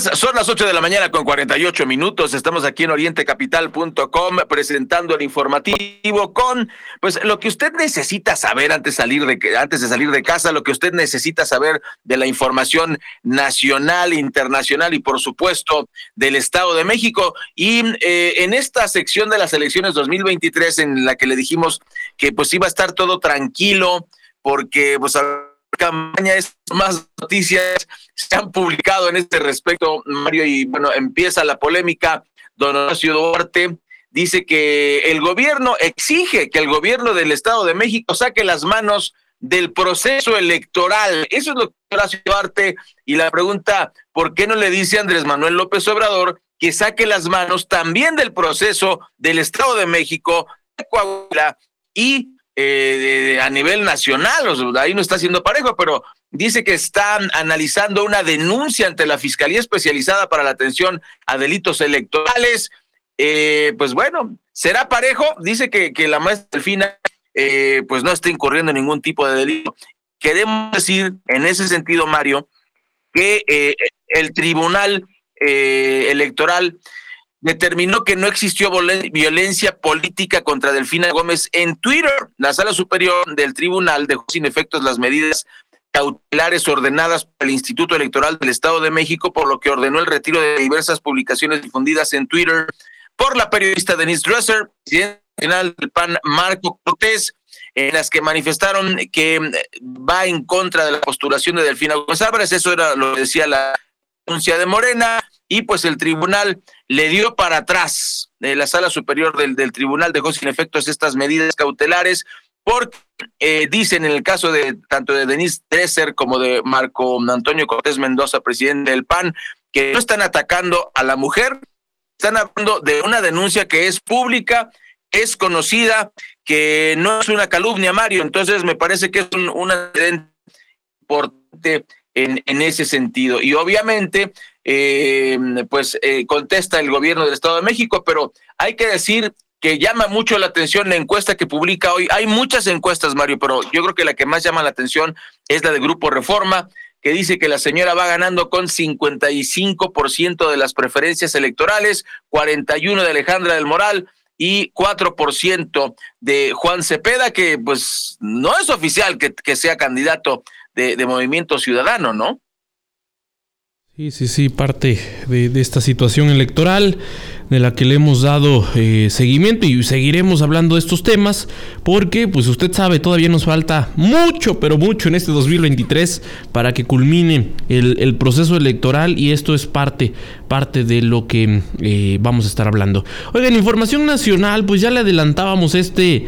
Son las 8 de la mañana con 48 minutos. Estamos aquí en orientecapital.com presentando el informativo con pues lo que usted necesita saber antes salir de antes de salir de casa, lo que usted necesita saber de la información nacional, internacional y por supuesto del Estado de México. Y eh, en esta sección de las elecciones 2023 en la que le dijimos que pues iba a estar todo tranquilo porque pues campaña es más noticias se han publicado en este respecto, Mario, y bueno, empieza la polémica. Don Horacio Duarte dice que el gobierno exige que el gobierno del Estado de México saque las manos del proceso electoral. Eso es lo que Horacio Duarte y la pregunta, ¿por qué no le dice Andrés Manuel López Obrador que saque las manos también del proceso del Estado de México, de Coahuila y eh, a nivel nacional, ahí no está haciendo parejo, pero dice que están analizando una denuncia ante la Fiscalía Especializada para la Atención a Delitos Electorales. Eh, pues bueno, será parejo, dice que, que la maestra Delfina eh, pues no está incurriendo en ningún tipo de delito. Queremos decir en ese sentido, Mario, que eh, el Tribunal Electoral determinó que no existió violencia política contra Delfina Gómez en Twitter. La sala superior del tribunal dejó sin efectos las medidas cautelares ordenadas por el Instituto Electoral del Estado de México, por lo que ordenó el retiro de diversas publicaciones difundidas en Twitter por la periodista Denise Dresser, presidente nacional del PAN Marco Cortés. en las que manifestaron que va en contra de la postulación de Delfina Gómez Álvarez, eso era lo que decía la denuncia de Morena, y pues el tribunal le dio para atrás, de la sala superior del, del tribunal dejó sin efectos estas medidas cautelares, porque eh, dicen en el caso de tanto de Denise Dresser como de Marco Antonio Cortés Mendoza, presidente del PAN, que no están atacando a la mujer, están hablando de una denuncia que es pública, es conocida, que no es una calumnia, Mario. Entonces me parece que es un, un importante en, en, ese sentido. Y obviamente, eh, pues eh, contesta el gobierno del Estado de México, pero hay que decir que llama mucho la atención la encuesta que publica hoy. Hay muchas encuestas, Mario, pero yo creo que la que más llama la atención es la de Grupo Reforma, que dice que la señora va ganando con 55% de las preferencias electorales, 41 de Alejandra del Moral y 4% de Juan Cepeda, que pues no es oficial que, sea candidato de Movimiento Ciudadano, ¿no? Sí, sí, sí, parte de, esta situación electoral de la que le hemos dado eh, seguimiento y seguiremos hablando de estos temas porque, pues usted sabe, todavía nos falta mucho, pero mucho en este 2023 para que culmine el, el proceso electoral y esto es parte, parte de lo que eh, vamos a estar hablando. Oigan, información nacional, pues ya le adelantábamos este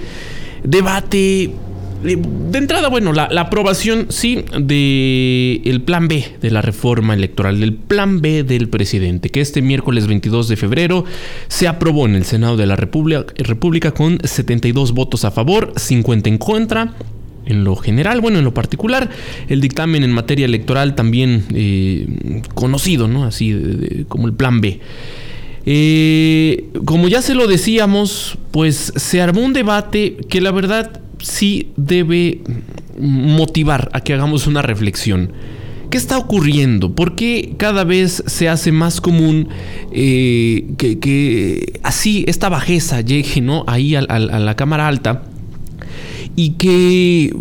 debate de entrada, bueno, la, aprobación, sí, el plan B de la reforma electoral, del plan B del presidente, que este miércoles 22 de febrero se aprobó en el Senado de la República, República con 72 votos a favor, 50 en contra. En lo general, bueno, en lo particular, el dictamen en materia electoral también eh, conocido, ¿no? Así de, de, como el plan B. Eh, como ya se lo decíamos, pues se armó un debate que la verdad sí debe motivar a que hagamos una reflexión. ¿Qué está ocurriendo? ¿Por qué cada vez se hace más común eh, que, así esta bajeza llegue ¿no? ahí a, la cámara alta? Y que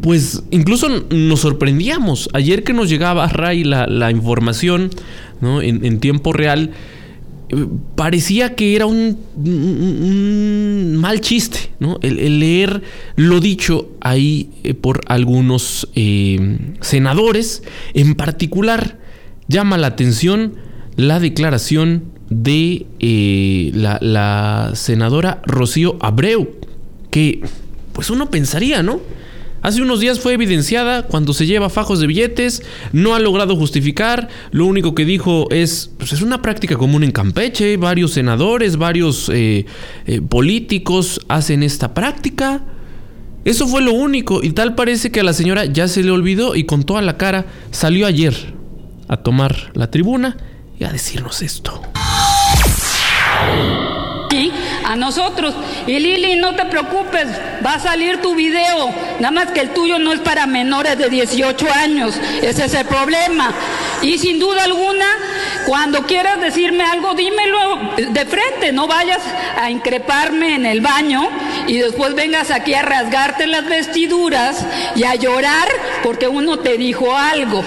pues incluso nos sorprendíamos. Ayer que nos llegaba Ray la, la información ¿no? en tiempo real, parecía que era un, mal chiste, ¿no? El, el, leer lo dicho ahí eh, por algunos eh, senadores, en particular llama la atención la declaración de eh, la, la senadora Rocío Abreu, que pues uno pensaría, ¿no? Hace unos días fue evidenciada cuando se lleva fajos de billetes, no ha logrado justificar, lo único que dijo es, pues es una práctica común en Campeche, varios senadores, varios eh, eh, políticos hacen esta práctica. Eso fue lo único y tal parece que a la señora ya se le olvidó y con toda la cara salió ayer a tomar la tribuna y a decirnos esto a nosotros. Y Lili, no te preocupes, va a salir tu video. Nada más que el tuyo no es para menores de 18 años. Ese es el problema. Y sin duda alguna, cuando quieras decirme algo, dímelo de frente. No vayas a increparme en el baño y después vengas aquí a rasgarte las vestiduras y a llorar porque uno te dijo algo.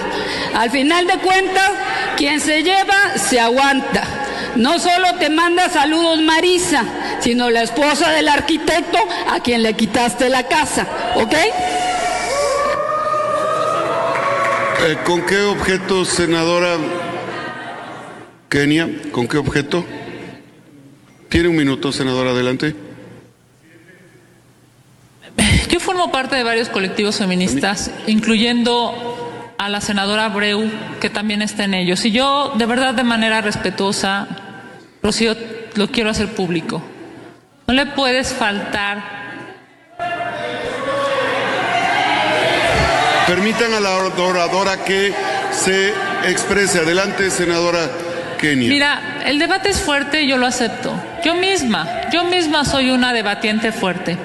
Al final de cuentas, quien se lleva, se aguanta. No solo te manda saludos Marisa, sino la esposa del arquitecto a quien le quitaste la casa, ¿ok? Eh, ¿Con qué objeto, senadora Kenia? ¿Con qué objeto? Tiene un minuto, senadora, adelante. Yo formo parte de varios colectivos feministas, incluyendo a la senadora Abreu, que también está en ellos. Y yo, de verdad, de manera respetuosa, Rocío, lo quiero hacer público. No le puedes faltar. Permitan a la oradora que se exprese. Adelante, senadora Kenia. Mira, el debate es fuerte y yo lo acepto. Yo misma, yo misma soy una debatiente fuerte.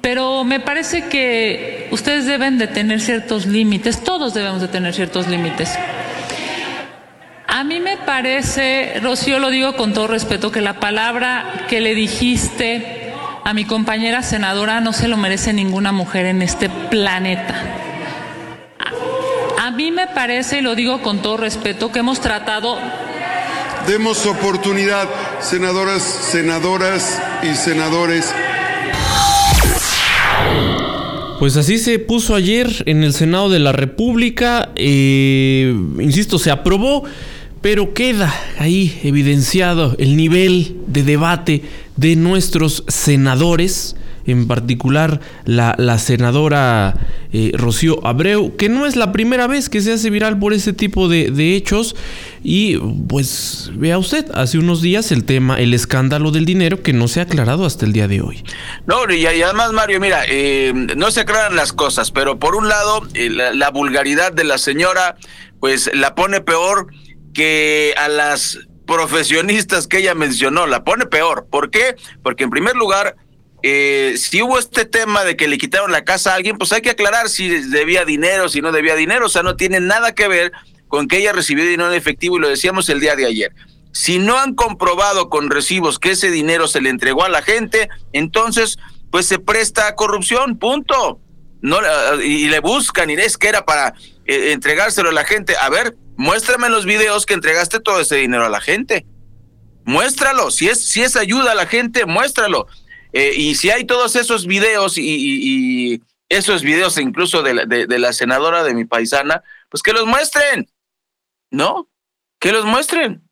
Pero me parece que ustedes deben de tener ciertos límites, todos debemos de tener ciertos límites. A mí me parece, Rocío, lo digo con todo respeto, que la palabra que le dijiste a mi compañera senadora no se lo merece ninguna mujer en este planeta. A, a mí me parece, y lo digo con todo respeto, que hemos tratado Demos oportunidad, senadoras, senadoras y senadores. Pues así se puso ayer en el Senado de la República. Eh, insisto, se aprobó, pero queda ahí evidenciado el nivel de debate de nuestros senadores en particular la, la senadora eh, Rocío Abreu, que no es la primera vez que se hace viral por ese tipo de, hechos. Y pues vea usted, hace unos días el tema, el escándalo del dinero que no se ha aclarado hasta el día de hoy. No, y, además Mario, mira, eh, no se aclaran las cosas, pero por un lado, eh, la vulgaridad de la señora, pues la pone peor que a las profesionistas que ella mencionó, la pone peor. ¿Por qué? Porque en primer lugar, eh, si hubo este tema de que le quitaron la casa a alguien, pues hay que aclarar si debía dinero, si no debía dinero, o sea, no tiene nada que ver con que ella recibió dinero en efectivo y lo decíamos el día de ayer. Si no han comprobado con recibos que ese dinero se le entregó a la gente, entonces pues se presta a corrupción, punto. No, y le buscan y es que era para eh, entregárselo a la gente. A ver, muéstrame los videos que entregaste todo ese dinero a la gente. Muéstralo. Si es, si es ayuda a la gente, muéstralo. Eh, y si hay todos esos videos y, esos videos incluso de la, de, la senadora de mi paisana, pues que los muestren, ¿no? Que los muestren.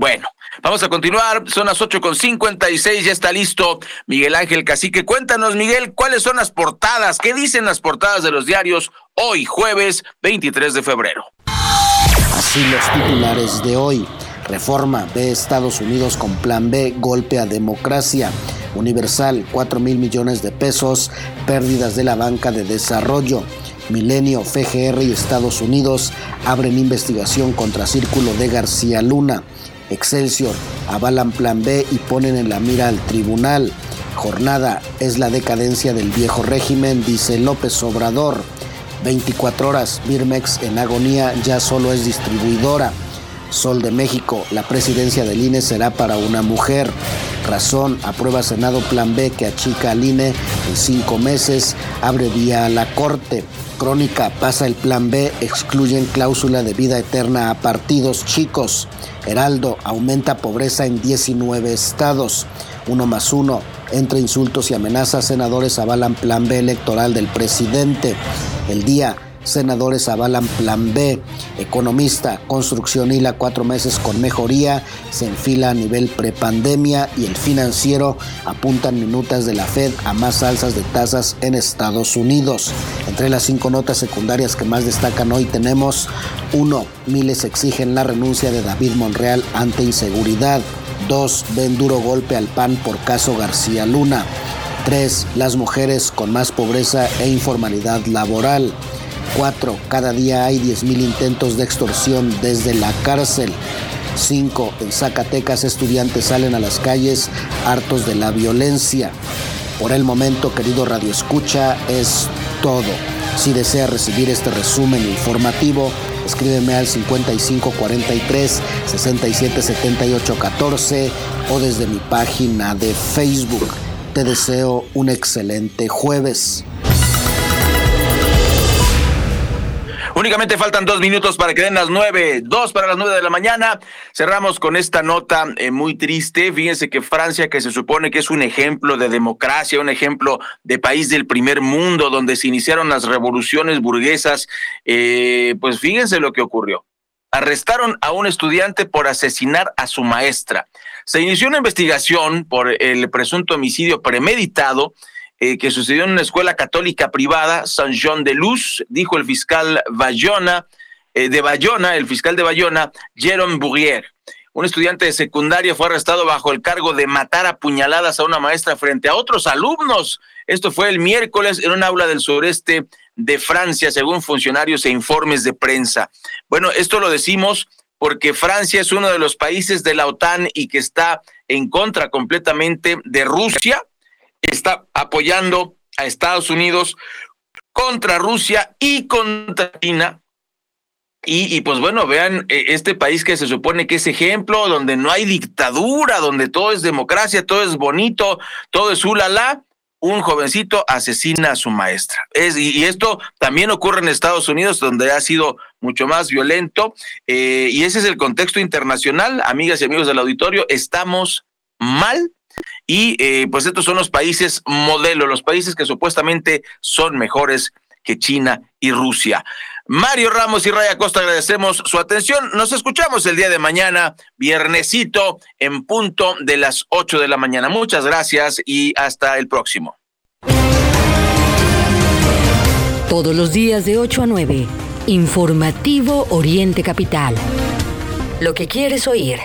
Bueno, vamos a continuar. Son las ocho con seis, Ya está listo Miguel Ángel Cacique. Cuéntanos, Miguel, ¿cuáles son las portadas? ¿Qué dicen las portadas de los diarios hoy, jueves 23 de febrero? Así los titulares de hoy. Reforma ve Estados Unidos con plan B, golpe a democracia. Universal, 4 mil millones de pesos, pérdidas de la banca de desarrollo. Milenio, FGR y Estados Unidos abren investigación contra Círculo de García Luna. Excelsior, avalan plan B y ponen en la mira al tribunal. Jornada es la decadencia del viejo régimen, dice López Obrador. 24 horas, Birmex en agonía ya solo es distribuidora. Sol de México, la presidencia del INE será para una mujer. Razón, aprueba Senado Plan B que achica al INE en cinco meses, abre vía a la Corte. Crónica, pasa el Plan B, excluyen cláusula de vida eterna a partidos chicos. Heraldo, aumenta pobreza en 19 estados. Uno más uno, entre insultos y amenazas, senadores avalan Plan B electoral del presidente. El día, Senadores avalan Plan B. Economista, construcción hila cuatro meses con mejoría, se enfila a nivel prepandemia y el financiero apuntan minutas de la Fed a más alzas de tasas en Estados Unidos. Entre las cinco notas secundarias que más destacan hoy tenemos 1. Miles exigen la renuncia de David Monreal ante inseguridad. 2. Ven duro golpe al PAN por caso García Luna. 3. Las mujeres con más pobreza e informalidad laboral. 4. Cada día hay 10.000 intentos de extorsión desde la cárcel. 5. En Zacatecas estudiantes salen a las calles hartos de la violencia. Por el momento, querido Radio Escucha, es todo. Si desea recibir este resumen informativo, escríbeme al 5543 677814 o desde mi página de Facebook. Te deseo un excelente jueves. Únicamente faltan dos minutos para que den las nueve, dos para las nueve de la mañana. Cerramos con esta nota eh, muy triste. Fíjense que Francia, que se supone que es un ejemplo de democracia, un ejemplo de país del primer mundo, donde se iniciaron las revoluciones burguesas, eh, pues fíjense lo que ocurrió. Arrestaron a un estudiante por asesinar a su maestra. Se inició una investigación por el presunto homicidio premeditado eh, que sucedió en una escuela católica privada, San Jean de Luz, dijo el fiscal Bayona, eh, de Bayona, el fiscal de Bayona, Jérôme Bourrier. Un estudiante de secundaria fue arrestado bajo el cargo de matar a puñaladas a una maestra frente a otros alumnos. Esto fue el miércoles en un aula del sureste de Francia, según funcionarios e informes de prensa. Bueno, esto lo decimos porque Francia es uno de los países de la OTAN y que está en contra completamente de Rusia está apoyando a Estados Unidos contra Rusia y contra China. Y, pues bueno, vean eh, este país que se supone que es ejemplo, donde no hay dictadura, donde todo es democracia, todo es bonito, todo es ulala, un jovencito asesina a su maestra. Es, y, esto también ocurre en Estados Unidos, donde ha sido mucho más violento. Eh, y ese es el contexto internacional, amigas y amigos del auditorio, estamos mal Y eh, pues estos son los países modelo, los países que supuestamente son mejores que China y Rusia. Mario Ramos y Raya Costa, agradecemos su atención. Nos escuchamos el día de mañana, viernesito, en punto de las 8 de la mañana. Muchas gracias y hasta el próximo. Todos los días de 8 a 9, Informativo Oriente Capital. Lo que quieres oír.